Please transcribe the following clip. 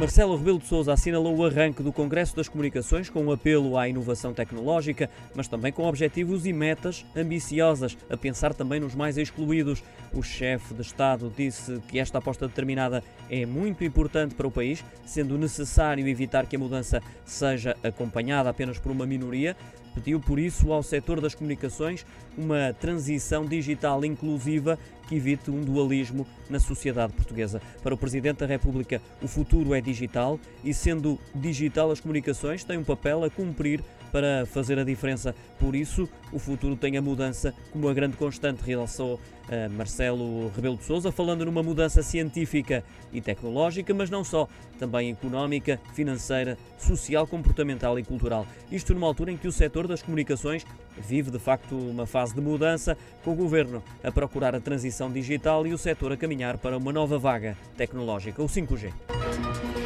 Marcelo Rebelo de Sousa assinalou o arranque do Congresso das Comunicações com um apelo à inovação tecnológica, mas também com objetivos e metas ambiciosas, a pensar também nos mais excluídos. O chefe de Estado disse que esta aposta determinada é muito importante para o país, sendo necessário evitar que a mudança seja acompanhada apenas por uma minoria. Pediu, por isso, ao setor das comunicações uma transição digital inclusiva que evite um dualismo na sociedade portuguesa. Para o Presidente da República, o futuro é digital e, sendo digital, as comunicações têm um papel a cumprir para fazer a diferença. Por isso, o futuro tem a mudança como a grande constante, realçou uh, Marcelo Rebelo de Sousa, falando numa mudança científica e tecnológica, mas não só, também económica, financeira, social, comportamental e cultural. Isto numa altura em que o setor das comunicações vive de facto uma fase de mudança, com o governo a procurar a transição digital e o setor a caminhar para uma nova vaga tecnológica, o 5G.